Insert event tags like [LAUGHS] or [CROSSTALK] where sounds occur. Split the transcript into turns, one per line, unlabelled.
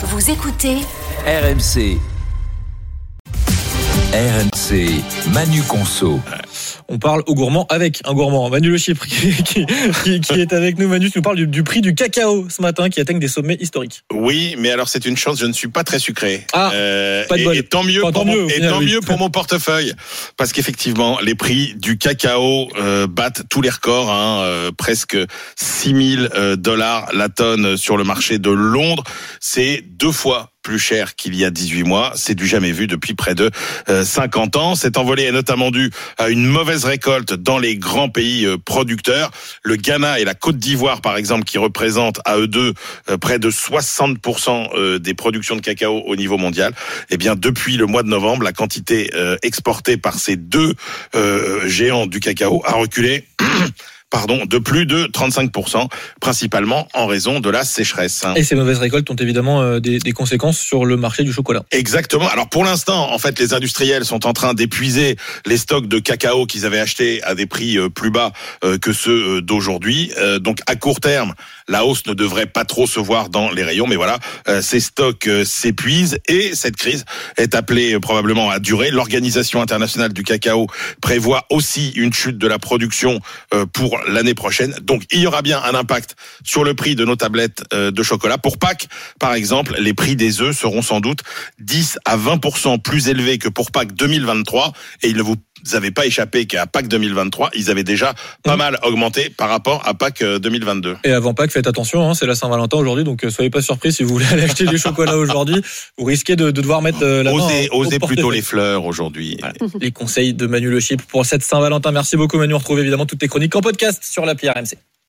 Vous écoutez
RMC. RMC, Manu Conso.
On parle au gourmand avec un gourmand, Manu Le Chypre, [LAUGHS] qui, qui- qui- qui est avec nous. Manu, tu nous parles du, du prix du cacao ce matin qui atteigne des sommets historiques.
Oui, mais alors c'est une chance, je ne suis pas très sucré.
Ah, pas de
et,
bol.
et tant mieux,
Enfin,
pour,
tant
mon,
mieux,
et tant
oui.
mieux pour mon portefeuille, parce qu'effectivement, les prix du cacao euh, battent tous les records, hein, euh, presque 6000 euh, dollars la tonne sur le marché de Londres. C'est deux fois plus cher qu'il y a 18 mois. C'est du jamais vu depuis près de euh, 50 ans. Cet envolée est notamment dû à une mauvaise récolte dans les grands pays euh, producteurs. Le Ghana et la Côte d'Ivoire, par exemple, qui représentent à eux deux euh, près de 60% euh, des productions de cacao au niveau mondial. Eh bien, depuis le mois de novembre, la quantité euh, exportée par ces deux euh, géants du cacao a reculé. [CLEARS THROAT] Pardon, de plus de 35%, principalement en raison de la sécheresse.
Et ces mauvaises récoltes ont évidemment euh, des, des conséquences sur le marché du chocolat.
Exactement. Alors pour l'instant, en fait, les industriels sont en train d'épuiser les stocks de cacao qu'ils avaient achetés à des prix euh, plus bas euh, que ceux d'aujourd'hui. Donc à court terme, la hausse ne devrait pas trop se voir dans les rayons, mais voilà, ces stocks s'épuisent et cette crise est appelée probablement à durer. L'Organisation internationale du cacao prévoit aussi une chute de la production euh, l'année prochaine. Donc il y aura bien un impact sur le prix de nos tablettes euh, de chocolat. Pour Pâques, par exemple, les prix des œufs seront sans doute 10 à 20% plus élevés que pour Pâques 2023 et il ne vous avez pas échappé qu'à Pâques 2023, ils avaient déjà pas
Mhm.
mal augmenté par rapport à Pâques euh, 2022.
Et avant Pâques, faites attention, hein, c'est la Saint-Valentin aujourd'hui, donc euh, soyez pas surpris si vous voulez [LAUGHS] aller acheter du chocolat aujourd'hui. Vous risquez de, de devoir mettre euh, la main
Osez, plutôt les fleurs aujourd'hui.
Voilà. Les conseils de Manu Le Chypre pour cette Saint-Valentin. Merci beaucoup Manu. On retrouve évidemment toutes tes chroniques en podcast sur l'appli RMC.